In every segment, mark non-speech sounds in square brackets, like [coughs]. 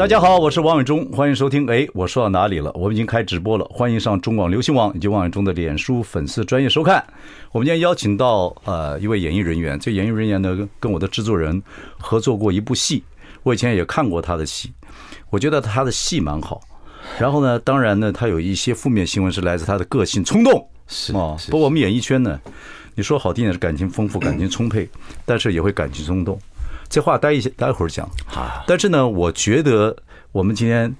大家好，我是王伟忠，欢迎收听。哎，我说到哪里了？我们已经开直播了，欢迎上中广流行网以及王伟忠的脸书粉丝专业收看。我们今天邀请到呃一位演艺人员，这演艺人员呢跟我的制作人合作过一部戏，我以前也看过他的戏，我觉得他的戏蛮好。然后呢，当然呢，他有一些负面新闻是来自他的个性冲动，是啊。不过我们演艺圈呢，你说好听点是感情丰富、感情充沛，但是也会感情冲动。这话待一待会儿讲，但是呢，我觉得我们今天，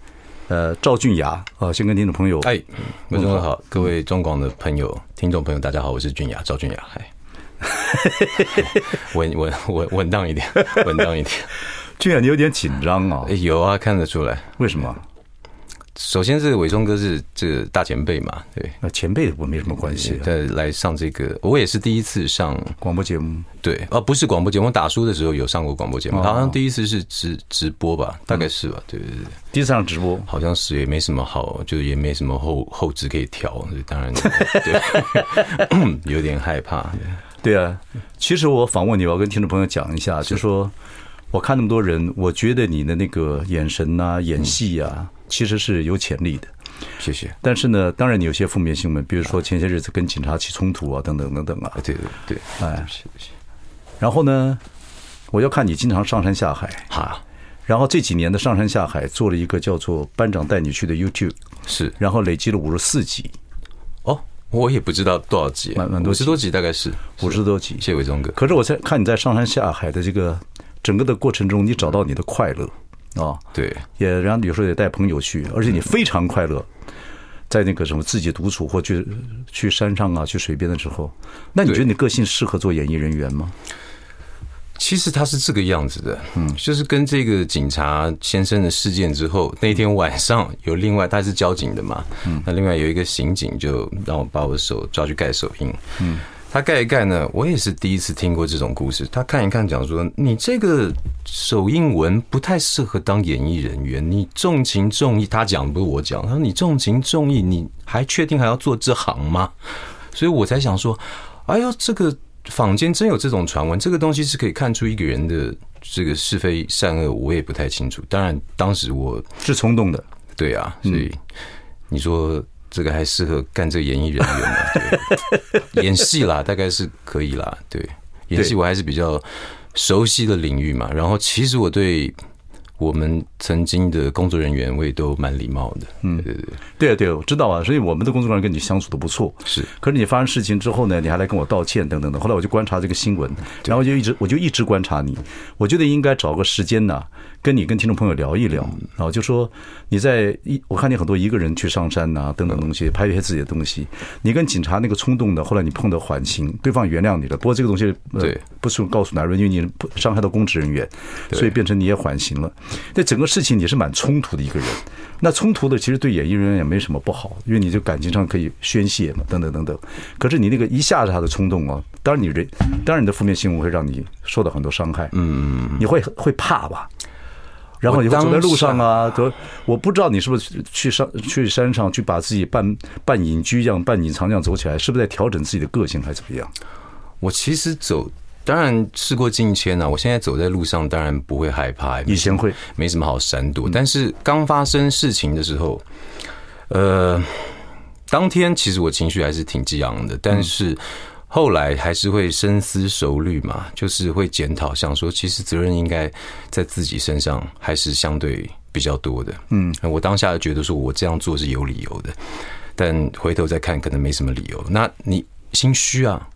呃，赵俊雅啊，先跟听众朋友，哎，观众好，各位中广的朋友、听众朋友，大家好，我是俊雅，赵俊雅，[laughs] 嗨，稳稳稳稳当一点，稳当一点，[laughs] 俊雅，你有点紧张啊？有啊，看得出来，为什么？首先，这个伟忠哥是这个大前辈嘛，对，那前辈我没什么关系。在来上这个，我也是第一次上广播节目，对，啊，不是广播节目，打书的时候有上过广播节目，好像第一次是直直播吧，大概是吧，对对对，第一次上直播，好像是也没什么好，就是也没什么后后置可以调，当然对，[coughs] 有点害怕。对。啊，其实我访问你，我要跟听众朋友讲一下，就是说我看那么多人，我觉得你的那个眼神呐，演戏啊。其实是有潜力的，谢谢。但是呢，当然你有些负面新闻，比如说前些日子跟警察起冲突啊，等等等等啊。对对对，哎，谢谢。然后呢，我要看你经常上山下海，哈。然后这几年的上山下海，做了一个叫做“班长带你去”的 YouTube，是。然后累积了五十四集。哦，我也不知道多少集，蛮蛮多，五十多集大概是五十多集。谢谢伟忠哥。可是我在看你在上山下海的这个整个的过程中，你找到你的快乐。哦，对，也然后有时候也带朋友去，而且你非常快乐，在那个什么自己独处或去去山上啊，去水边的时候，那你觉得你个性适合做演艺人员吗？其实他是这个样子的，嗯，就是跟这个警察先生的事件之后，那天晚上有另外他是交警的嘛，嗯，那另外有一个刑警就让我把我的手抓去盖手印，嗯。他盖一盖呢，我也是第一次听过这种故事。他看一看，讲说：“你这个手印文不太适合当演艺人员，你重情重义。”他讲不是我讲，他说：“你重情重义，你还确定还要做这行吗？”所以我才想说：“哎呦，这个坊间真有这种传闻，这个东西是可以看出一个人的这个是非善恶，我也不太清楚。当然，当时我是冲动的，对啊，所以你说。”这个还适合干这个演艺人员嘛？[laughs] 对，演戏啦，大概是可以啦。对，演戏我还是比较熟悉的领域嘛。然后，其实我对。我们曾经的工作人员，我也都蛮礼貌的。嗯，对对对，对啊，对，我知道啊。所以我们的工作人员跟你相处的不错。是，可是你发生事情之后呢，你还来跟我道歉等等的。后来我就观察这个新闻，然后就一直我就一直观察你。我觉得应该找个时间呢，跟你跟听众朋友聊一聊。然后就说你在一，我看你很多一个人去上山呐，等等东西，拍一些自己的东西。你跟警察那个冲动的，后来你碰到缓刑，对方原谅你了。不过这个东西对，不是告诉男人，因为你伤害到公职人员，所以变成你也缓刑了。这整个事情你是蛮冲突的一个人，那冲突的其实对演艺人员也没什么不好，因为你就感情上可以宣泄嘛，等等等等。可是你那个一下子他的冲动啊，当然你人，当然你的负面新闻会让你受到很多伤害，嗯，你会会怕吧？然后你会走在路上啊，走，我不知道你是不是去上去山上去把自己半半隐居这样半隐藏这样走起来，是不是在调整自己的个性还是怎么样？我其实走。当然事过境迁啊，我现在走在路上，当然不会害怕。以前会没什么好闪躲，但是刚发生事情的时候，呃，当天其实我情绪还是挺激昂的，但是后来还是会深思熟虑嘛，就是会检讨，想说其实责任应该在自己身上，还是相对比较多的。嗯，我当下觉得说我这样做是有理由的，但回头再看，可能没什么理由。那你心虚啊？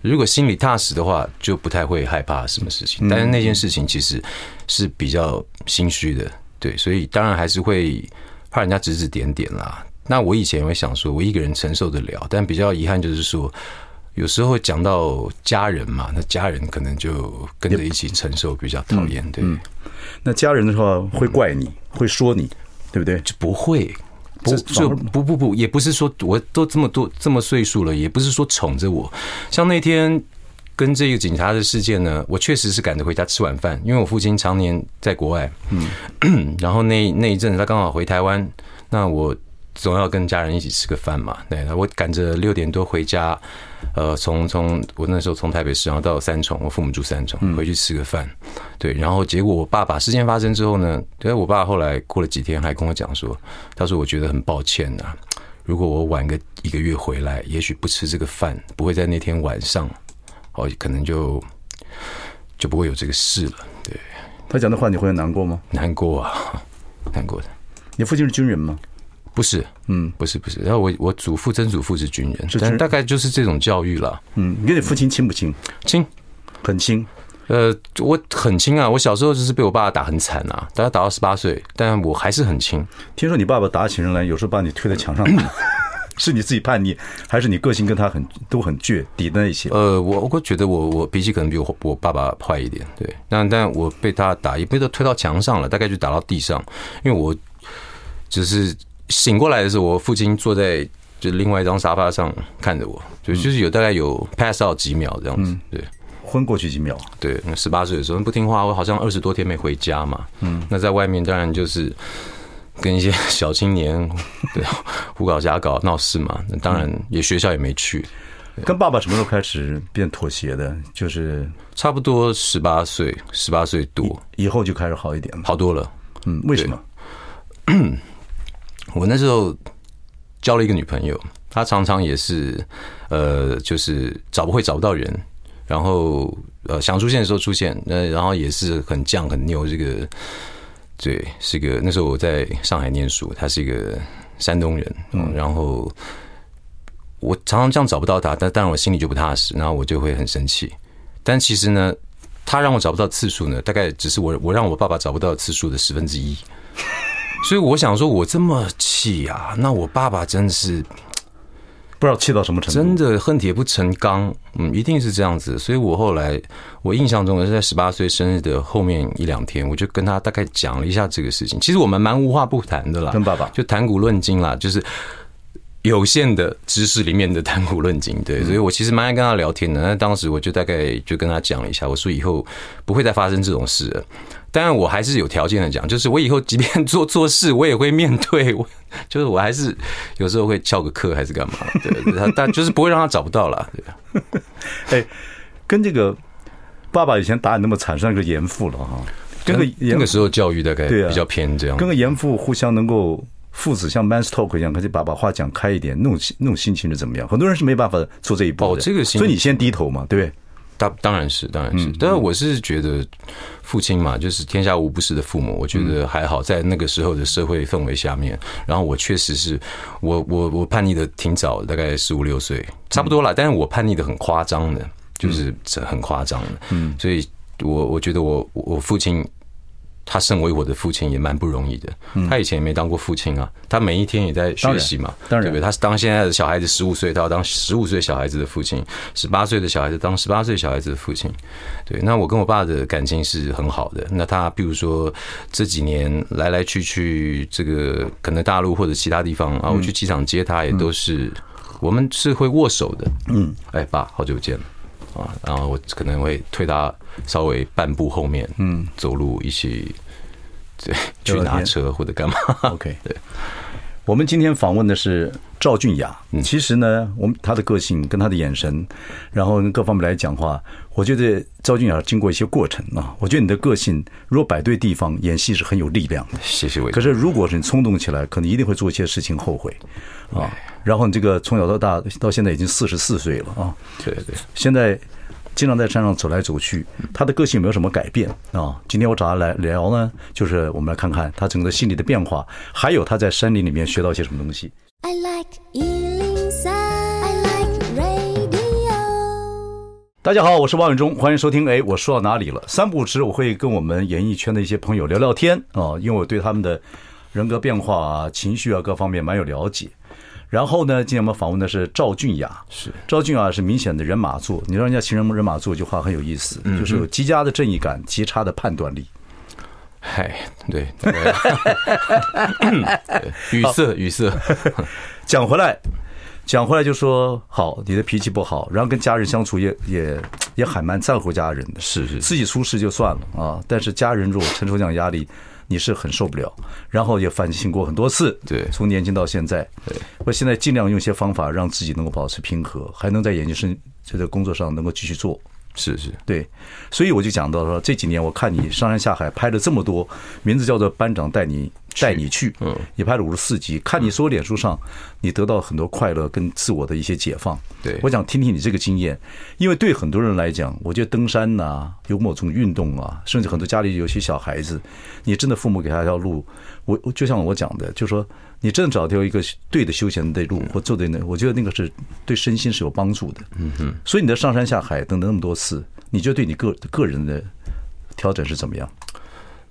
如果心里踏实的话，就不太会害怕什么事情。但是那件事情其实是比较心虚的，对，所以当然还是会怕人家指指点点啦。那我以前也会想说，我一个人承受得了，但比较遗憾就是说，有时候讲到家人嘛，那家人可能就跟着一起承受，比较讨厌。对，那家人的话会怪你，会说你。对不对？就不会，不就不不不，也不是说我都这么多这么岁数了，也不是说宠着我。像那天跟这个警察的事件呢，我确实是赶着回家吃晚饭，因为我父亲常年在国外，嗯，[clears throat] 然后那那一阵子他刚好回台湾，那我。总要跟家人一起吃个饭嘛，对，我赶着六点多回家，呃，从从我那时候从台北市，然后到三重，我父母住三重，回去吃个饭，对，然后结果我爸爸事件发生之后呢，对，我爸后来过了几天还跟我讲说，他说我觉得很抱歉呐，如果我晚个一个月回来，也许不吃这个饭，不会在那天晚上，哦，可能就就不会有这个事了，对。他讲的话你会很难过吗？难过啊，[laughs] 难过的。你父亲是军人吗？不是，嗯，不是，不是。然后我我祖父、曾祖父是军人，但大概就是这种教育了。嗯，你跟你父亲亲不亲？亲，很亲。呃，我很亲啊。我小时候就是被我爸爸打很惨啊，大概打到十八岁，但我还是很亲。听说你爸爸打起人来，有时候把你推在墙上，[laughs] 是你自己叛逆，还是你个性跟他很都很倔，抵的那些？呃，我我觉得我我脾气可能比我我爸爸坏一点，对。但但我被他打，也被他推到墙上了，大概就打到地上，因为我只是。醒过来的时候，我父亲坐在就另外一张沙发上看着我，就就是有大概有 pass out 几秒这样子，对，昏过去几秒。对，那十八岁的时候不听话，我好像二十多天没回家嘛。嗯，那在外面当然就是跟一些小青年 [laughs] 对胡搞瞎搞闹事嘛。那当然也学校也没去。跟爸爸什么时候开始变妥协的？就是差不多十八岁，十八岁多以后就开始好一点了，好多了。嗯，为什么？我那时候交了一个女朋友，她常常也是，呃，就是找不会找不到人，然后呃想出现的时候出现，呃，然后也是很犟很拗。这个对，是个那时候我在上海念书，她是一个山东人，嗯，然后我常常这样找不到她，但当然我心里就不踏实，然后我就会很生气。但其实呢，她让我找不到次数呢，大概只是我我让我爸爸找不到次数的十分之一。所以我想说，我这么气啊，那我爸爸真是不知道气到什么程度，真的恨铁不成钢，嗯，一定是这样子。所以我后来，我印象中是在十八岁生日的后面一两天，我就跟他大概讲了一下这个事情。其实我们蛮无话不谈的啦，跟爸爸就谈古论今啦，就是有限的知识里面的谈古论今。对，所以我其实蛮爱跟他聊天的。那当时我就大概就跟他讲了一下，我说以后不会再发生这种事了。当然，我还是有条件的讲，就是我以后即便做做事，我也会面对。我 [laughs] 就是我还是有时候会翘个课，还是干嘛？对，他但就是不会让他找不到了。对，[laughs] 哎，跟这个爸爸以前打你那么惨，算个严父了哈。跟个那个时候教育大概比较偏这样，跟个严父互相能够父子像 man's talk 一样，可以把把话讲开一点，那种那种心情是怎么样？很多人是没办法做这一步的。哦，这个心，所以你先低头嘛，对不对？当当然是，当然是，但是我是觉得父亲嘛，就是天下无不是的父母。我觉得还好，在那个时候的社会氛围下面，然后我确实是我我我叛逆的挺早，大概十五六岁，差不多啦。但是我叛逆的很夸张的，就是很夸张的。嗯，所以我我觉得我我父亲。他身为我的父亲也蛮不容易的，他以前也没当过父亲啊，他每一天也在学习嘛，对不对？他是当现在的小孩子十五岁，他要当十五岁小孩子的父亲；十八岁的小孩子当十八岁小孩子的父亲。对，那我跟我爸的感情是很好的。那他比如说这几年来来去去，这个可能大陆或者其他地方啊，我去机场接他，也都是我们是会握手的。嗯，哎，爸，好久不见了。啊，然后我可能会推他稍微半步后面，嗯，走路一起，对，去拿车或者干嘛？OK，[laughs] 对。我们今天访问的是赵俊雅。其实呢，我们他的个性跟他的眼神，然后跟各方面来讲话，我觉得赵俊雅经过一些过程啊。我觉得你的个性如果摆对地方，演戏是很有力量的。谢谢。可是如果是你冲动起来，可能一定会做一些事情后悔啊。然后你这个从小到大到现在已经四十四岁了啊。对对。现在。经常在山上走来走去，他的个性有没有什么改变啊？今天我找他来聊呢，就是我们来看看他整个心理的变化，还有他在山林里面学到些什么东西。I like 103, I like radio。大家好，我是王伟忠，欢迎收听。哎，我说到哪里了？三不五时我会跟我们演艺圈的一些朋友聊聊天啊，因为我对他们的人格变化啊、情绪啊各方面蛮有了解。然后呢，今天我们访问的是赵俊雅。是赵俊雅是明显的人马座，你让人家情人人马座，这句话很有意思，就是有极佳的正义感，极差的判断力。嗨，对 [laughs] 语塞语塞。讲回来，讲回来就说好，你的脾气不好，然后跟家人相处也也也还蛮在乎家人的，是是，自己出事就算了啊，但是家人如果承受这样压力，你是很受不了。然后也反省过很多次，对，从年轻到现在，对，我现在尽量用一些方法让自己能够保持平和，还能在研究生这个工作上能够继续做。是是，对，所以我就讲到说，这几年我看你上山下海拍了这么多，名字叫做《班长带你带你去》，嗯，也拍了五十四集。看你说脸书上，你得到很多快乐跟自我的一些解放。对，我想听听你这个经验，因为对很多人来讲，我觉得登山呐，有某种运动啊，甚至很多家里有些小孩子，你真的父母给他一条路，我我就像我讲的，就是说。你真的找到一个对的休闲的路，或做对那，我觉得那个是对身心是有帮助的。嗯哼。所以你的上山下海等等那么多次，你觉得对你个个人的调整是怎么样？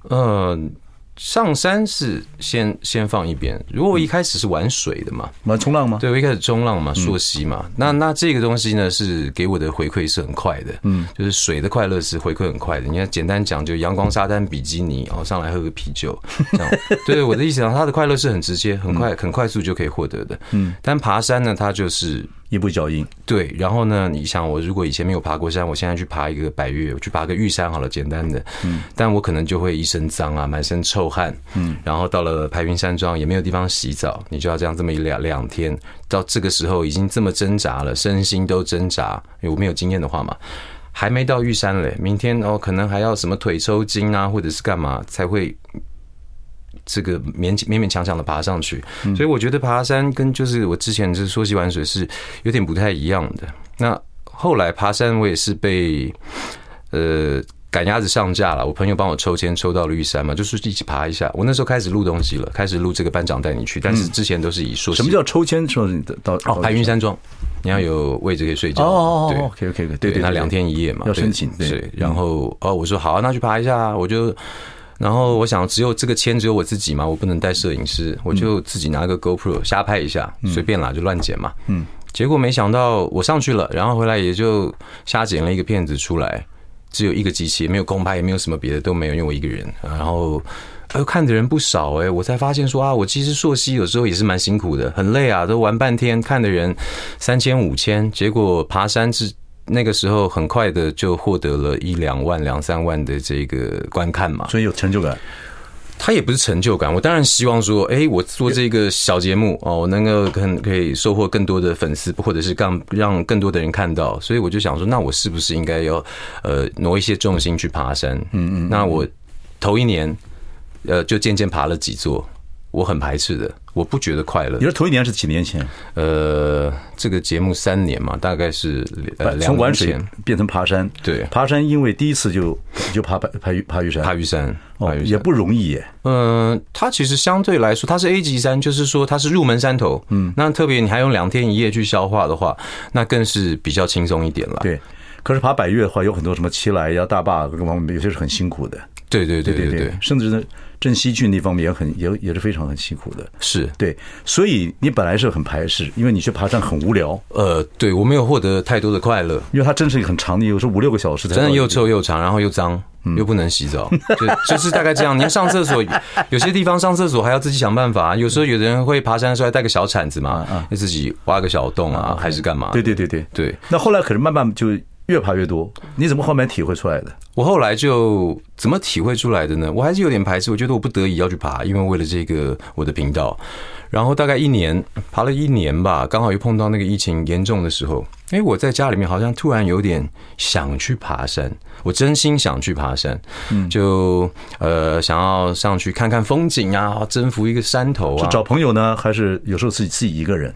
嗯。上山是先先放一边。如果我一开始是玩水的嘛，玩冲浪吗？对，我一开始冲浪嘛，溯溪嘛。那那这个东西呢，是给我的回馈是很快的。嗯，就是水的快乐是回馈很快的。你看，简单讲，就阳光、沙滩、比基尼，然后上来喝个啤酒，[laughs] 这样。对，我的意思讲，它的快乐是很直接、很快、很快速就可以获得的。嗯，但爬山呢，它就是。一步脚印，对。然后呢，你想我如果以前没有爬过山，我现在去爬一个百岳，我去爬个玉山好了，简单的。嗯。但我可能就会一身脏啊，满身臭汗。嗯。然后到了排云山庄也没有地方洗澡，你就要这样这么一两两天，到这个时候已经这么挣扎了，身心都挣扎。因为我没有经验的话嘛，还没到玉山嘞，明天哦可能还要什么腿抽筋啊，或者是干嘛才会。这个勉勉勉强强的爬上去，所以我觉得爬山跟就是我之前就是说溪玩水是有点不太一样的。那后来爬山我也是被呃赶鸭子上架了，我朋友帮我抽签抽到了玉山嘛，就是一起爬一下。我那时候开始录东西了，开始录这个班长带你去，但是之前都是以溯溪。什么叫抽签？说你到哦白云山庄，你要有位置可以睡觉。哦哦 OK OK 对对，那两天一夜嘛，要申请对。然后哦，我说好，那去爬一下，我就。然后我想，只有这个签只有我自己嘛，我不能带摄影师，我就自己拿个 GoPro 瞎拍一下，随便啦，就乱剪嘛。嗯，结果没想到我上去了，然后回来也就瞎剪了一个片子出来，只有一个机器，没有空拍，也没有什么别的都没有，因为我一个人。然后，哎，看的人不少哎，我才发现说啊，我其实溯溪有时候也是蛮辛苦的，很累啊，都玩半天，看的人三千五千，结果爬山是。那个时候很快的就获得了一两万、两三万的这个观看嘛，所以有成就感。他也不是成就感，我当然希望说，哎，我做这个小节目哦，我能够可可以收获更多的粉丝，或者是让让更多的人看到。所以我就想说，那我是不是应该要呃挪一些重心去爬山？嗯嗯。那我头一年呃就渐渐爬了几座。我很排斥的，我不觉得快乐。你说头一年是几年前？呃，这个节目三年嘛，大概是呃两年前。从玩水变成爬山，对，爬山因为第一次就就爬爬爬玉爬玉山，爬玉山哦，也不容易耶。嗯、呃，它其实相对来说，它是 A 级山，就是说它是入门山头。嗯，那特别你还用两天一夜去消化的话，那更是比较轻松一点了。对，可是爬百越的话，有很多什么七来呀、大坝各方面，有些是很辛苦的。对对对对对，甚至呢。镇西郡那方面也很也也是非常很辛苦的，是对，所以你本来是很排斥，因为你去爬山很无聊。呃，对我没有获得太多的快乐，因为它真是很长的，有时候五六个小时，真的又臭又长，然后又脏，又不能洗澡，就就是大概这样。你要上厕所，[laughs] 有些地方上厕所还要自己想办法。有时候有的人会爬山的时候还带个小铲子嘛，要自己挖个小洞啊，还是干嘛？对对对对对。那后来可是慢慢就。越爬越多，你怎么后面体会出来的？我后来就怎么体会出来的呢？我还是有点排斥，我觉得我不得已要去爬，因为为了这个我的频道。然后大概一年爬了一年吧，刚好又碰到那个疫情严重的时候，哎，我在家里面好像突然有点想去爬山，我真心想去爬山，嗯就呃想要上去看看风景啊，征服一个山头啊。是找朋友呢，还是有时候自己自己一个人？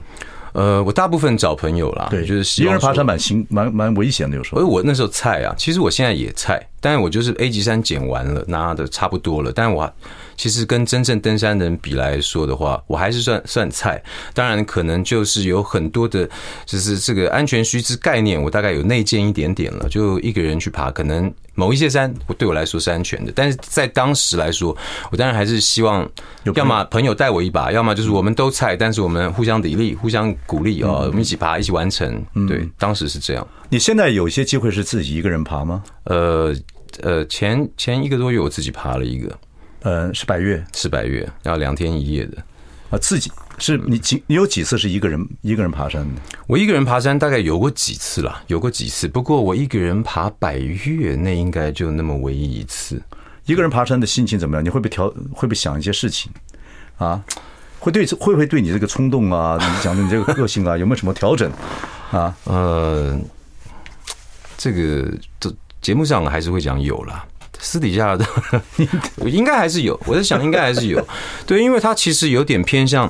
呃，我大部分找朋友啦，对，就是一个人爬山蛮辛蛮蛮危险的，有时候。而我那时候菜啊，其实我现在也菜，但是我就是 A 级山捡完了，拿的差不多了，但是我。其实跟真正登山的人比来说的话，我还是算算菜。当然，可能就是有很多的，就是这个安全须知概念，我大概有内建一点点了。就一个人去爬，可能某一些山，对我来说是安全的。但是在当时来说，我当然还是希望，要么朋友带我一把，要么就是我们都菜，但是我们互相砥砺、互相鼓励哦，我们一起爬，一起完成。对，当时是这样。你现在有些机会是自己一个人爬吗？呃呃，前前一个多月我自己爬了一个。呃，是百岳，是百岳，要两天一夜的啊。自己是你几？你有几次是一个人一个人爬山的？我一个人爬山大概有过几次啦，有过几次。不过我一个人爬百岳，那应该就那么唯一一次。一个人爬山的心情怎么样？你会不会调？会不会想一些事情啊？会对会不会对你这个冲动啊？你讲的你这个个性啊，有没有什么调整啊？呃，这个这节目上还是会讲有啦。私底下的 [laughs] 应该还是有，我在想应该还是有，对，因为他其实有点偏向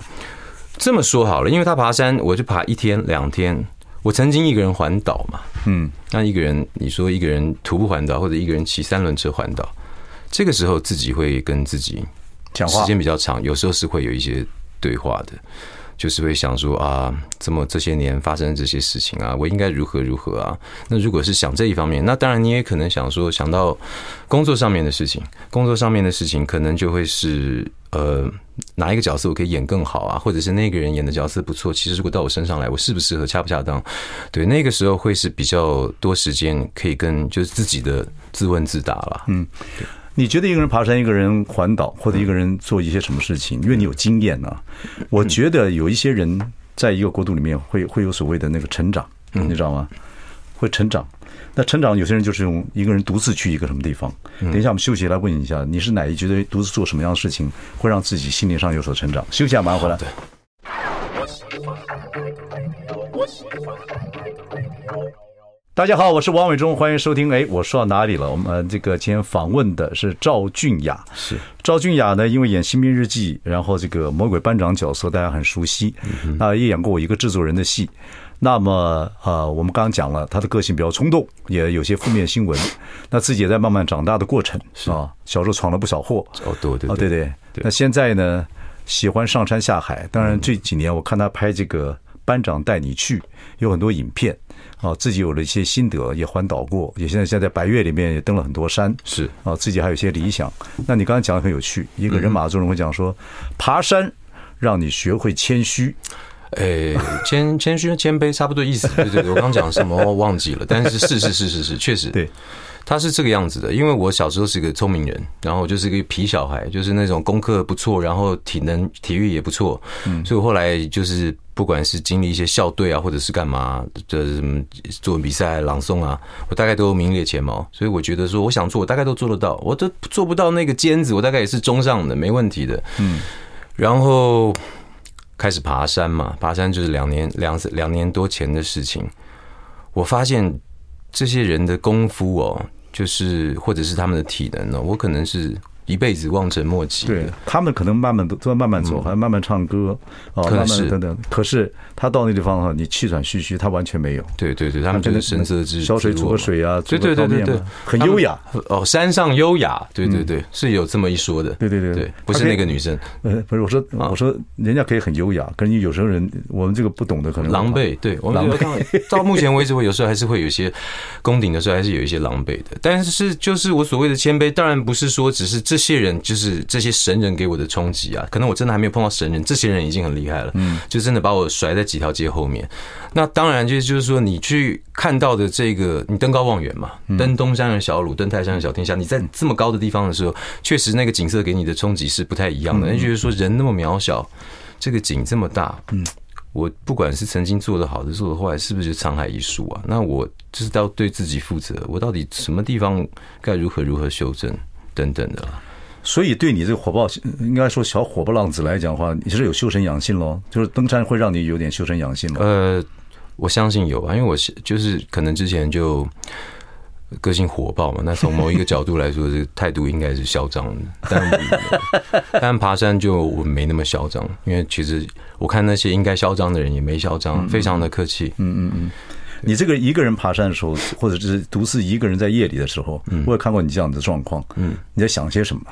这么说好了，因为他爬山，我就爬一天两天。我曾经一个人环岛嘛，嗯，那一个人你说一个人徒步环岛，或者一个人骑三轮车环岛，这个时候自己会跟自己讲话，时间比较长，有时候是会有一些对话的。就是会想说啊，这么这些年发生这些事情啊，我应该如何如何啊？那如果是想这一方面，那当然你也可能想说，想到工作上面的事情，工作上面的事情可能就会是呃，哪一个角色我可以演更好啊？或者是那个人演的角色不错，其实如果到我身上来，我适不适合，恰不恰当？对，那个时候会是比较多时间可以跟就是自己的自问自答了。嗯。你觉得一个人爬山，一个人环岛，或者一个人做一些什么事情？因为你有经验啊。我觉得有一些人在一个国度里面会会有所谓的那个成长，你知道吗？会成长。那成长有些人就是用一个人独自去一个什么地方。等一下我们休息来问一下，你是哪一觉得独自做什么样的事情会让自己心灵上有所成长？休息下马上回来。大家好，我是王伟忠，欢迎收听。哎，我说到哪里了？我们这个今天访问的是赵俊雅。是赵俊雅呢，因为演《新兵日记》，然后这个魔鬼班长角色大家很熟悉。那也演过我一个制作人的戏。那么啊，我们刚刚讲了他的个性比较冲动，也有些负面新闻。[laughs] 那自己也在慢慢长大的过程啊，小时候闯了不少祸。哦，对对哦，对对。那现在呢，喜欢上山下海。当然这几年我看他拍这个《班长带你去》，有很多影片。啊，自己有了一些心得，也环岛过，也现在现在白月里面也登了很多山，是啊，自己还有一些理想。那你刚才讲的很有趣，一个人马座人会讲说，爬山让你学会谦虚，哎，谦谦虚谦卑差不多意思，对对对，我刚讲什么我忘记了，但是是是是是是，确实对。他是这个样子的，因为我小时候是个聪明人，然后我就是一个皮小孩，就是那种功课不错，然后体能体育也不错，嗯，所以我后来就是不管是经历一些校队啊，或者是干嘛，就是什么作文比赛、朗诵啊，我大概都名列前茅。所以我觉得说，我想做，我大概都做得到，我都做不到那个尖子，我大概也是中上的，没问题的，嗯。然后开始爬山嘛，爬山就是两年两两年多前的事情，我发现。这些人的功夫哦，就是或者是他们的体能呢，我可能是。一辈子望尘莫及。对，他们可能慢慢都都要慢慢走，还要慢慢唱歌啊，慢慢等等。可是他到那地方的话，你气喘吁吁，他完全没有。对对对，他们真的神色之小水煮个水啊，对对对对对，很优雅哦，山上优雅，对对对，是有这么一说的。对对对对，不是那个女生，呃，不是我说我说人家可以很优雅，可是你有时候人我们这个不懂的可能狼狈。对，我们到目前为止，我有时候还是会有一些攻顶的时候，还是有一些狼狈的。但是就是我所谓的谦卑，当然不是说只是这些人就是。这些神人给我的冲击啊，可能我真的还没有碰到神人，这些人已经很厉害了，嗯，就真的把我甩在几条街后面。那当然就是就是说，你去看到的这个，你登高望远嘛，登东山的小鲁，登泰山的小天下。你在这么高的地方的时候，确实那个景色给你的冲击是不太一样的。你觉得说，人那么渺小，这个景这么大，嗯，我不管是曾经做的好的，做的坏，是不是就沧海一粟啊？那我就是要对自己负责，我到底什么地方该如何如何修正等等的。所以，对你这个火爆，应该说小火爆浪子来讲的话，你是有修身养性喽？就是登山会让你有点修身养性吗？呃，我相信有啊，因为我就是可能之前就个性火爆嘛。那从某一个角度来说，这个态度应该是嚣张的。[laughs] 但但爬山就我没那么嚣张，因为其实我看那些应该嚣张的人也没嚣张，非常的客气。嗯嗯嗯。你这个一个人爬山的时候，或者是独自一个人在夜里的时候，我也看过你这样的状况。嗯，你在想些什么？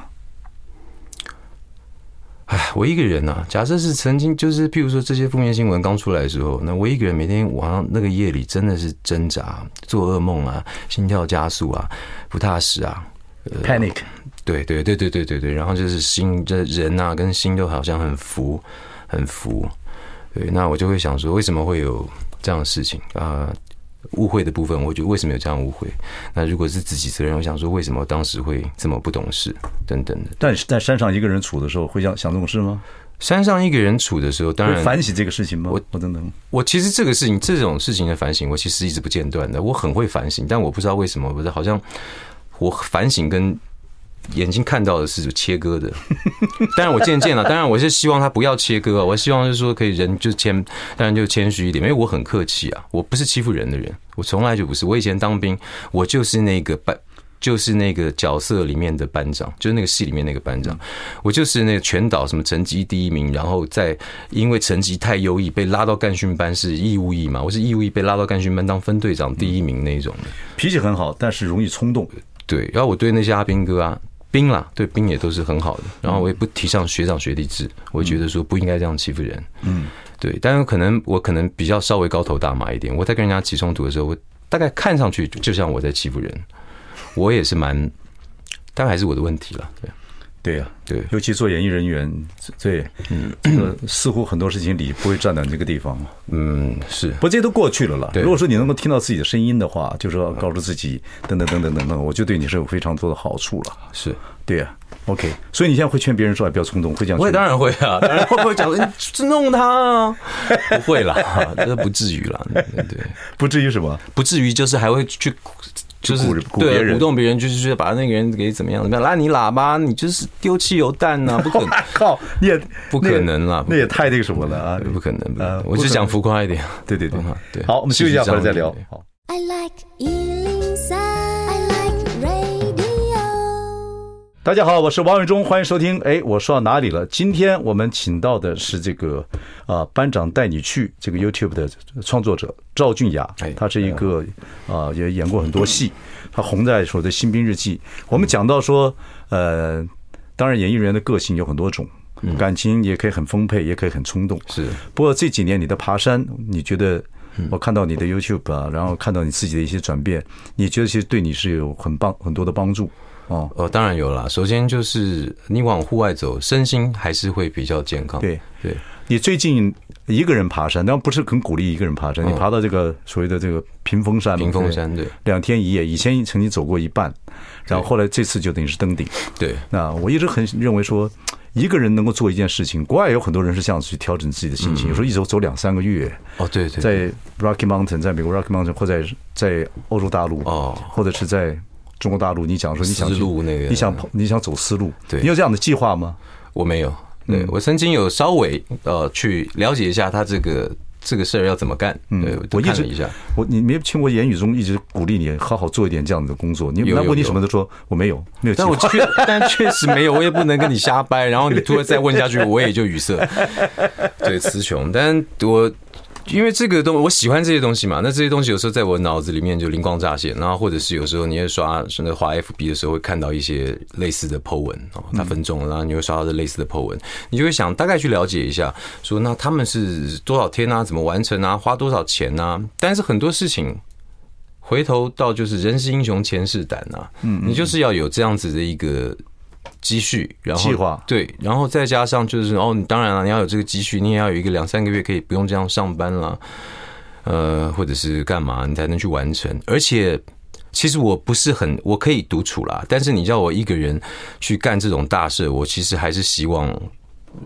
哎，我一个人啊。假设是曾经，就是譬如说这些负面新闻刚出来的时候，那我一个人每天晚上那个夜里真的是挣扎、做噩梦啊，心跳加速啊，不踏实啊，panic。对对对对对对对，然后就是心这人啊，跟心都好像很浮，很浮。对，那我就会想说，为什么会有这样的事情啊？误会的部分，我觉得为什么有这样误会？那如果是自己责任，我想说为什么当时会这么不懂事等等的。但是在山上一个人处的时候，会想想这种事吗？山上一个人处的时候，当然反省这个事情吗？我我等等，我其实这个事情这种事情的反省，我其实一直不间断的。我很会反省，但我不知道为什么，不是好像我反省跟。眼睛看到的是切割的，[laughs] 当然我渐渐了，当然我是希望他不要切割，我希望是说可以人就谦，当然就谦虚一点，因为我很客气啊，我不是欺负人的人，我从来就不是。我以前当兵，我就是那个班，就是那个角色里面的班长，就是那个戏里面那个班长，我就是那个全岛什么成绩第一名，然后在因为成绩太优异被拉到干训班，是义务役嘛，我是义务役被拉到干训班当分队长第一名那种的，脾气很好，但是容易冲动。对，然后我对那些阿兵哥啊。兵啦，对兵也都是很好的。然后我也不提倡学长学弟制，我觉得说不应该这样欺负人。嗯，对。但有可能我可能比较稍微高头大马一点。我在跟人家起冲突的时候，我大概看上去就像我在欺负人。我也是蛮，当然还是我的问题了。对。对呀，对，尤其做演艺人员，对，嗯，这个似乎很多事情你不会站在那个地方，嗯，是，不过这些都过去了了。如果说你能够听到自己的声音的话，就是说告诉自己，等等等等等等，我就对你是有非常多的好处了。是，对呀，OK。所以你现在会劝别人说，不要冲动，会这样？我也当然会啊，当然会不会讲你弄他啊？不会啦，[laughs] 这不至于啦，对，不至于什么？不至于就是还会去。就是对，鼓动别人，就是说把那个人给怎么样怎么样，拉你喇叭，你就是丢汽油弹呐，不可能！[laughs] 靠，你也 [laughs] 不可能啦，那也太那个什么了啊，不可能！呃，我就讲浮夸一点，对对对，[laughs] 对。好，我们休息一下，回来再聊。好。大家好，我是王伟忠，欢迎收听。哎，我说到哪里了？今天我们请到的是这个啊，班长带你去这个 YouTube 的创作者赵俊雅，他是一个啊，也演过很多戏，他红在说的《新兵日记》。我们讲到说，呃，当然演艺人员的个性有很多种，感情也可以很丰沛，也可以很冲动。是，不过这几年你的爬山，你觉得我看到你的 YouTube 啊，然后看到你自己的一些转变，你觉得其实对你是有很棒很多的帮助。哦，呃，当然有啦。首先就是你往户外走，身心还是会比较健康。对对，你最近一个人爬山，但不是很鼓励一个人爬山。你爬到这个所谓的这个屏风山，屏风山对，两天一夜。以前曾经走过一半，然后后来这次就等于是登顶。对，那我一直很认为说，一个人能够做一件事情，国外有很多人是这样子去调整自己的心情，有时候一走走两三个月。哦，对对，在 Rocky Mountain，在美国 Rocky Mountain，或者在在欧洲大陆，哦，或者是在。中国大陆，你讲说你想路那个，你想跑，你想走丝路，对，你有这样的计划吗？我没有，对，我曾经有稍微呃去了解一下他这个这个事儿要怎么干。嗯，我看了一下，我你没听我言语中一直鼓励你好好做一点这样的工作，你那问你什么都说我没有，没有，但我确 [laughs] 但确实没有，我也不能跟你瞎掰。然后你突然再问下去，我也就语塞。[laughs] 对，词穷，但我。因为这个东，我喜欢这些东西嘛。那这些东西有时候在我脑子里面就灵光乍现，然后或者是有时候你会刷，甚至滑 FB 的时候会看到一些类似的 po 文哦，它分众，然后你会刷到这类似的 po 文，你就会想大概去了解一下，说那他们是多少天啊，怎么完成啊，花多少钱啊？但是很多事情回头到就是人是英雄，钱是胆呐，嗯，你就是要有这样子的一个。积蓄，然后计划对，然后再加上就是哦，你当然了，你要有这个积蓄，你也要有一个两三个月可以不用这样上班了，呃，或者是干嘛，你才能去完成。而且，其实我不是很，我可以独处啦，但是你叫我一个人去干这种大事，我其实还是希望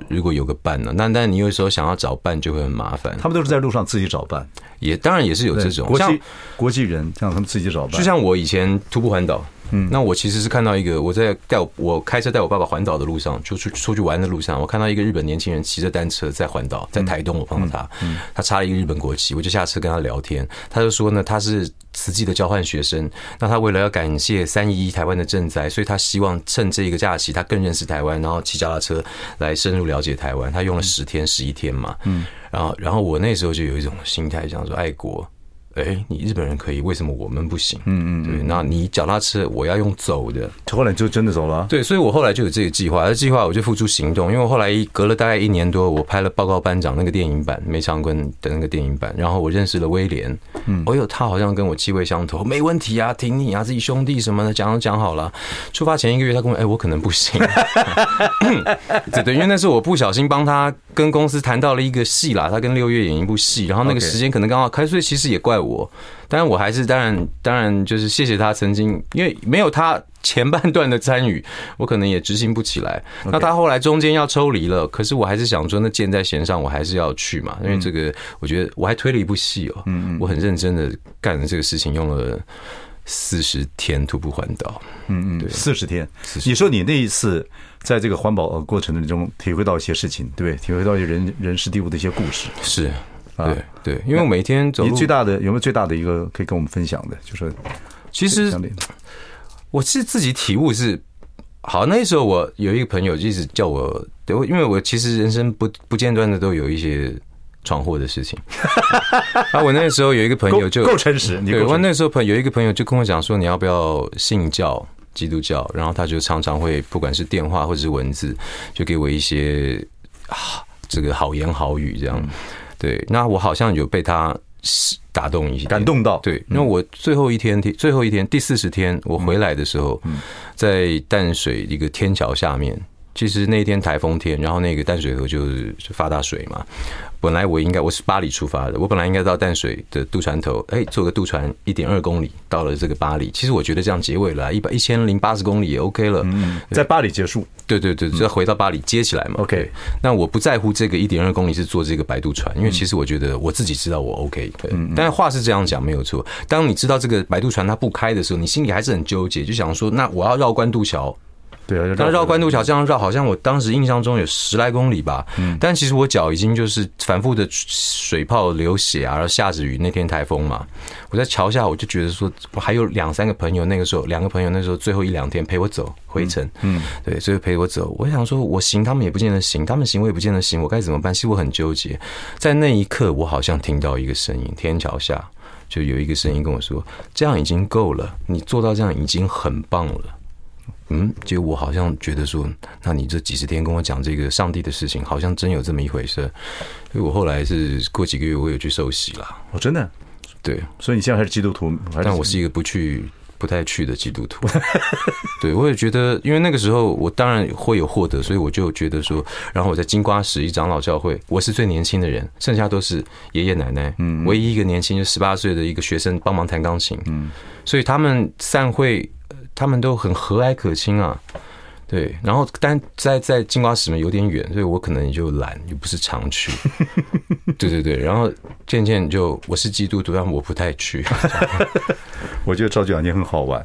如果有个伴呢。那但你有时候想要找伴就会很麻烦。他们都是在路上自己找伴，也当然也是有这种国际国际人，像他们自己找伴，就像我以前徒步环岛。嗯，那我其实是看到一个，我在带我我开车带我爸爸环岛的路上，就出出去玩的路上，我看到一个日本年轻人骑着单车在环岛，在台东，我碰到他，他插了一个日本国旗，我就下车跟他聊天，他就说呢，他是慈济的交换学生，那他为了要感谢三一一台湾的赈灾，所以他希望趁这一个假期，他更认识台湾，然后骑脚踏车来深入了解台湾，他用了十天十一天嘛，嗯，然后然后我那时候就有一种心态，想说爱国。哎，你日本人可以，为什么我们不行？嗯嗯，对，那你脚踏车，我要用走的，后来就真的走了。对，所以我后来就有这个计划，而计划我就付诸行动。因为我后来隔了大概一年多，我拍了《报告班长》那个电影版，梅长坤的那个电影版，然后我认识了威廉。嗯，哦呦，他好像跟我气味相投，[laughs] 没问题啊，挺你啊，自己兄弟什么的，讲都讲好了。出发前一个月，他跟我，哎，我可能不行。[laughs] 对对，因为那时候我不小心帮他跟公司谈到了一个戏啦，他跟六月演一部戏，然后那个时间可能刚好开，所以其实也怪我。我当然我还是当然当然就是谢谢他曾经，因为没有他前半段的参与，我可能也执行不起来。那他后来中间要抽离了，可是我还是想说，那箭在弦上，我还是要去嘛。因为这个，我觉得我还推了一部戏哦，嗯，我很认真的干了这个事情，用了四十天徒步环岛，嗯嗯，对，四十天。你说你那一次在这个环保过程当中体会到一些事情，对，体会到一些人人事地物的一些故事，是。对对，因为我每天走路，你最大的有没有最大的一个可以跟我们分享的？就是其实我是自己体悟是，好，那时候我有一个朋友一直叫我，对，因为我其实人生不不间断的都有一些闯祸的事情。[laughs] 啊，我那时候有一个朋友就够诚实，对，我那时候朋有一个朋友就跟我讲说，你要不要信教基督教？然后他就常常会不管是电话或者是文字，就给我一些啊这个好言好语这样。对，那我好像有被他打动一些，感动到。对，因为我最后一天，最后一天，第四十天，我回来的时候，在淡水一个天桥下面。其实那天台风天，然后那个淡水河就是发大水嘛。本来我应该我是巴黎出发的，我本来应该到淡水的渡船头，哎，坐个渡船一点二公里到了这个巴黎。其实我觉得这样结尾了，一百一千零八十公里也 OK 了。嗯，在巴黎结束。对对对，就要回到巴黎接起来嘛。OK，那我不在乎这个一点二公里是坐这个摆渡船，因为其实我觉得我自己知道我 OK。对，但是话是这样讲没有错。当你知道这个摆渡船它不开的时候，你心里还是很纠结，就想说，那我要绕关渡桥。对啊，但绕关渡桥这样绕，好像我当时印象中有十来公里吧。嗯，但其实我脚已经就是反复的水泡流血啊，然后下着雨，那天台风嘛，我在桥下我就觉得说，我还有两三个朋友，那个时候两个朋友那时候最后一两天陪我走回程。嗯，对，所以陪我走。我想说，我行，他们也不见得行，他们行我也不见得行，我该怎么办？其实我很纠结。在那一刻，我好像听到一个声音，天桥下就有一个声音跟我说：“这样已经够了，你做到这样已经很棒了。”嗯，就我好像觉得说，那你这几十天跟我讲这个上帝的事情，好像真有这么一回事。所以我后来是过几个月，我有去受洗了。哦，真的？对，所以你现在还是基督徒？但我是一个不去、不太去的基督徒。[laughs] 对，我也觉得，因为那个时候我当然会有获得，所以我就觉得说，然后我在金瓜石一长老教会，我是最年轻的人，剩下都是爷爷奶奶。嗯，唯一一个年轻就十八岁的一个学生帮忙弹钢琴。嗯，所以他们散会。他们都很和蔼可亲啊，对，然后但在在金瓜石门有点远，所以我可能也就懒，又不是常去，[laughs] 对对对，然后渐渐就我是基督徒，但我不太去。[laughs] 我觉得赵局长你很好玩，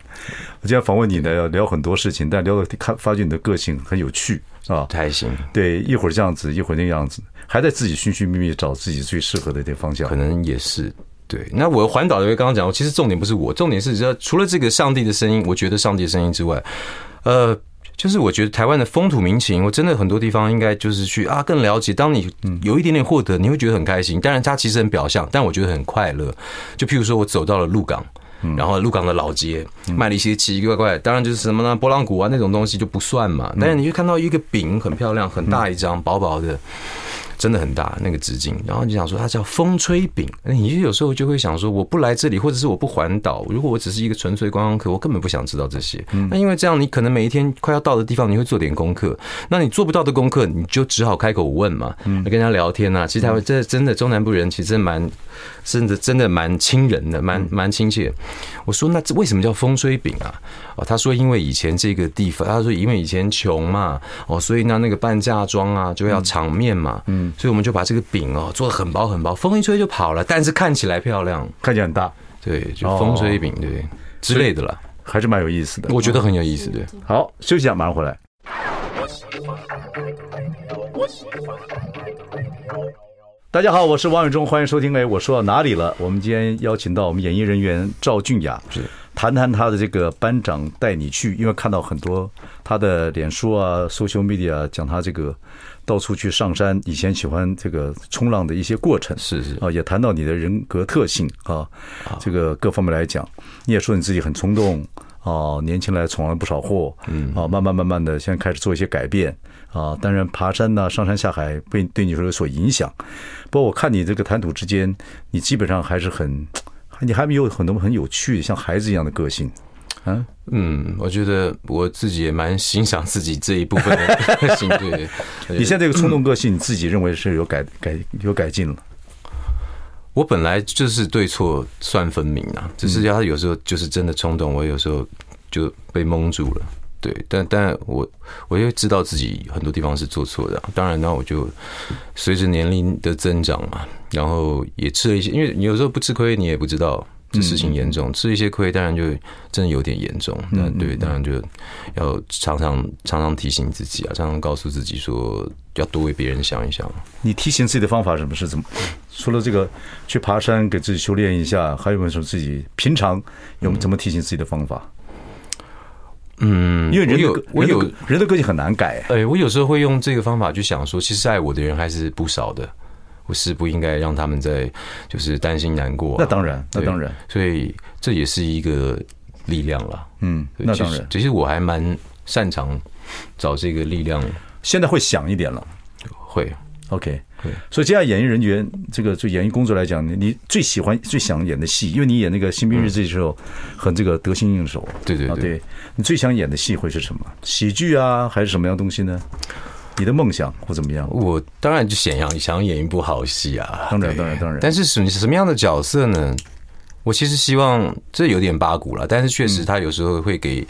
我今天访问你呢，要聊很多事情，但聊到看发觉你的个性很有趣啊，还行，对，一会儿这样子，一会儿那个样子，还在自己寻寻觅觅找自己最适合的这方向，可能也是。对，那我环岛的刚刚讲，其实重点不是我，重点是只要除了这个上帝的声音，我觉得上帝的声音之外，呃，就是我觉得台湾的风土民情，我真的很多地方应该就是去啊更了解。当你有一点点获得，你会觉得很开心。当然，它其实很表象，但我觉得很快乐。就譬如说我走到了鹿港，然后鹿港的老街卖了一些奇奇怪怪，当然就是什么呢，拨浪鼓啊那种东西就不算嘛。但是你会看到一个饼很漂亮，很大一张，薄薄的。真的很大那个直径，然后你想说它叫风吹饼，你就有时候就会想说，我不来这里，或者是我不环岛，如果我只是一个纯粹观光客，我根本不想知道这些。那因为这样，你可能每一天快要到的地方，你会做点功课。那你做不到的功课，你就只好开口问嘛，跟人家聊天啊。其实他们这真的中南部人其实蛮。甚至真的蛮亲人的，蛮蛮亲切。我说那这为什么叫风吹饼啊？哦，他说因为以前这个地方，他说因为以前穷嘛，哦，所以呢那个办嫁妆啊就要场面嘛，嗯，所以我们就把这个饼哦做得很薄很薄，风一吹就跑了，但是看起来漂亮，看起来很大，对，就风吹饼对之类的了，还是蛮有意思的，我觉得很有意思对。好，休息一下，马上回来。大家好，我是王伟忠，欢迎收听。哎，我说到哪里了？我们今天邀请到我们演艺人员赵俊雅，是谈谈他的这个班长带你去，因为看到很多他的脸书啊、social media 讲他这个到处去上山，以前喜欢这个冲浪的一些过程，是是啊，也谈到你的人格特性啊，这个各方面来讲，你也说你自己很冲动啊，年轻来闯了不少祸，嗯啊，慢慢慢慢的现在开始做一些改变。啊，当然爬山呐、啊，上山下海，被对你说有所影响。不过我看你这个谈吐之间，你基本上还是很，你还没有很多很有趣，像孩子一样的个性。啊，嗯，我觉得我自己也蛮欣赏自己这一部分的个性。[laughs] 对，你现在这个冲动个性，你自己认为是有改 [coughs] 改有改进了？我本来就是对错算分明啊，只是他有时候就是真的冲动，我有时候就被蒙住了。对，但但我我也知道自己很多地方是做错的。当然，那我就随着年龄的增长嘛，然后也吃了一些，因为你有时候不吃亏，你也不知道这事情严重。吃一些亏，当然就真的有点严重。那对，当然就要常常常常提醒自己啊，常常告诉自己说要多为别人想一想。你提醒自己的方法什么是怎么？除了这个去爬山给自己修炼一下，还有没有什么自己平常有怎么提醒自己的方法？嗯，因为人有我有人的个性很难改。哎，我有时候会用这个方法去想说，其实爱我的人还是不少的，我是不应该让他们在就是担心难过。那当然，那当然，所以这也是一个力量了。嗯，那当然，其实我还蛮擅长找这个力量。现在会想一点了，会。OK。对，所以接下来演艺人员这个就演艺工作来讲，你你最喜欢最想演的戏，因为你演那个《新兵日记》的时候很这个得心应手。对对对，你最想演的戏会是什么？喜剧啊，还是什么样东西呢？你的梦想或怎么样？我当然就想要想演一部好戏啊，当然当然当然。但是什么什么样的角色呢？我其实希望这有点八股了，但是确实他有时候会给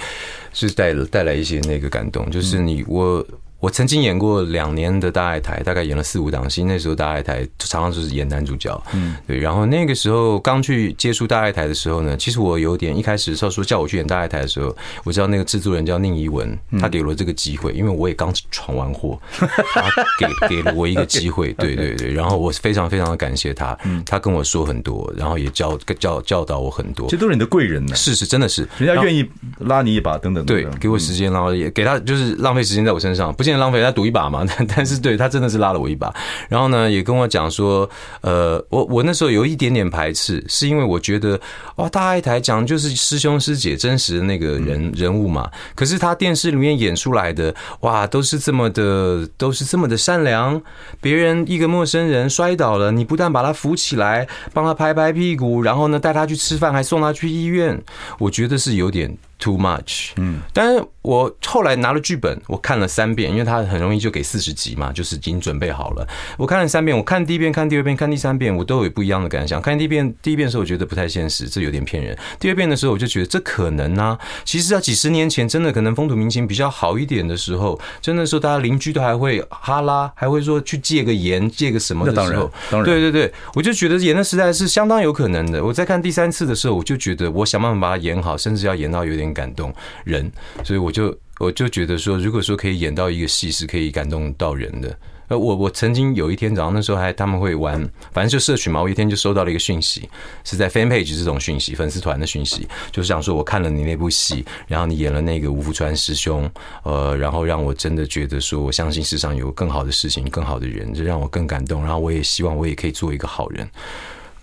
是带带来一些那个感动，就是你我。我曾经演过两年的大爱台，大概演了四五档戏。那时候大爱台常常就是演男主角，嗯，对。然后那个时候刚去接触大爱台的时候呢，其实我有点一开始时候说叫我去演大爱台的时候，我知道那个制作人叫宁怡文，他给了我这个机会，因为我也刚闯完祸，他给 [laughs] 给了我一个机会，对对对。然后我非常非常的感谢他，他跟我说很多，然后也教教教导我很多。这都是你的贵人呢，是是，真的是，人家愿意拉你一把，等等，对，给我时间，然后也给他就是浪费时间在我身上，不。浪费他赌一把嘛，[laughs] 但但是对他真的是拉了我一把，然后呢也跟我讲说，呃，我我那时候有一点点排斥，是因为我觉得哇，大爱台讲的就是师兄师姐真实的那个人人物嘛，可是他电视里面演出来的哇，都是这么的，都是这么的善良，别人一个陌生人摔倒了，你不但把他扶起来，帮他拍拍屁股，然后呢带他去吃饭，还送他去医院，我觉得是有点。Too much，嗯，但是我后来拿了剧本，我看了三遍，因为他很容易就给四十集嘛，就是已经准备好了。我看了三遍，我看第一遍、看第二遍、看第三遍，我都有不一样的感想。看第一遍，第一遍的时候我觉得不太现实，这有点骗人。第二遍的时候我就觉得这可能啊，其实，在几十年前，真的可能风土民情比较好一点的时候，真的时候大家邻居都还会哈拉，还会说去借个盐、借个什么的时候，当然，当然，对对对，我就觉得演的时代是相当有可能的。我在看第三次的时候，我就觉得我想办法把它演好，甚至要演到有点。感动人，所以我就我就觉得说，如果说可以演到一个戏是可以感动到人的，呃，我我曾经有一天早上那时候还他们会玩，反正就社群嘛，我一天就收到了一个讯息，是在 fan page 这种讯息，粉丝团的讯息，就是想说我看了你那部戏，然后你演了那个吴福川师兄，呃，然后让我真的觉得说，我相信世上有更好的事情，更好的人，就让我更感动，然后我也希望我也可以做一个好人。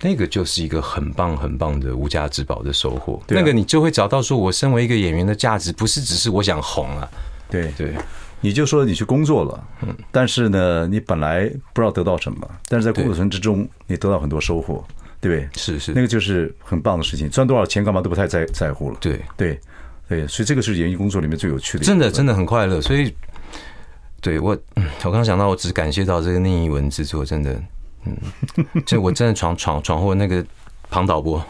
那个就是一个很棒很棒的无价之宝的收获。那个你就会找到说，我身为一个演员的价值，不是只是我想红啊。对对，你就说你去工作了，嗯，但是呢，你本来不知道得到什么，但是在工作程之中，你得到很多收获，对不对？是是，那个就是很棒的事情。赚多少钱干嘛都不太在在乎了。对对对，所以这个是演艺工作里面最有趣的。真的真的很快乐。所以，对我，我刚想到，我只感谢到这个宁一文制作，真的。嗯，就我真的闯闯闯祸那个庞导播，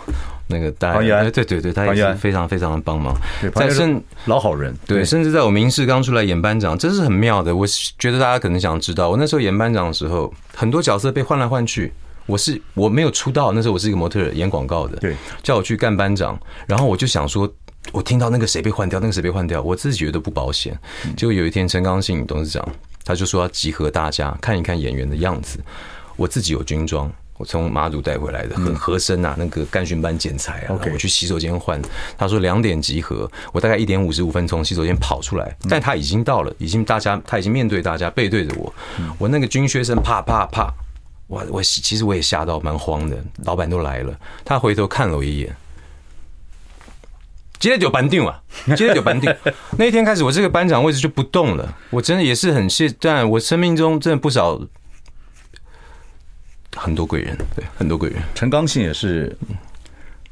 那个大家对对对，他也是非常非常的帮忙。在甚老好人，对，甚至在我明视刚出来演班长，这是很妙的。我觉得大家可能想知道，我那时候演班长的时候，很多角色被换来换去。我是我没有出道，那时候我是一个模特儿，演广告的。对，叫我去干班长，然后我就想说，我听到那个谁被换掉，那个谁被换掉，我自己觉得不保险。结果有一天，陈刚信董事长他就说要集合大家看一看演员的样子。我自己有军装，我从马祖带回来的，很合身啊。那个干训班剪裁啊，我去洗手间换。他说两点集合，我大概一点五十五分从洗手间跑出来，但他已经到了，已经大家他已经面对大家，背对着我。我那个军靴声啪啪啪，我我其实我也吓到，蛮慌的。老板都来了，他回头看了我一眼，今天就班定了，今天就班定。[laughs] 那一天开始，我这个班长位置就不动了。我真的也是很谢，但我生命中真的不少。很多贵人，对，很多贵人。陈刚信也是，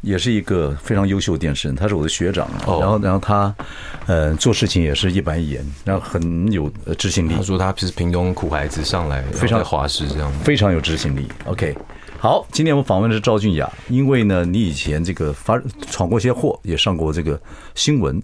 也是一个非常优秀的电视人，他是我的学长。哦，然后，然后他，呃，做事情也是一板一眼，然后很有执行力。他说他是屏东苦孩子上来，非常华视这样，非常有执行力。OK，好，今天我访问的是赵俊雅，因为呢，你以前这个发闯过些祸，也上过这个新闻，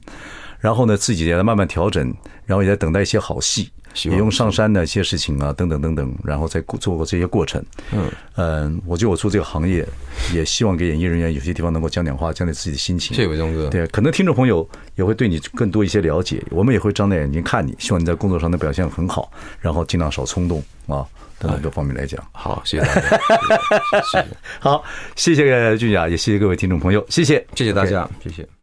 然后呢，自己也在慢慢调整，然后也在等待一些好戏。也用上山的一些事情啊，等等等等，然后再做过这些过程。嗯嗯，我觉得我做这个行业，也希望给演艺人员有些地方能够讲讲话，讲点自己的心情。谢谢伟忠哥。对，可能听众朋友也会对你更多一些了解，我们也会张大眼睛看你，希望你在工作上的表现很好，然后尽量少冲动啊，等等各方面来讲。好，谢谢大家。[laughs] 谢谢。好，谢谢俊雅，也谢谢各位听众朋友，谢谢，谢谢大家，谢谢。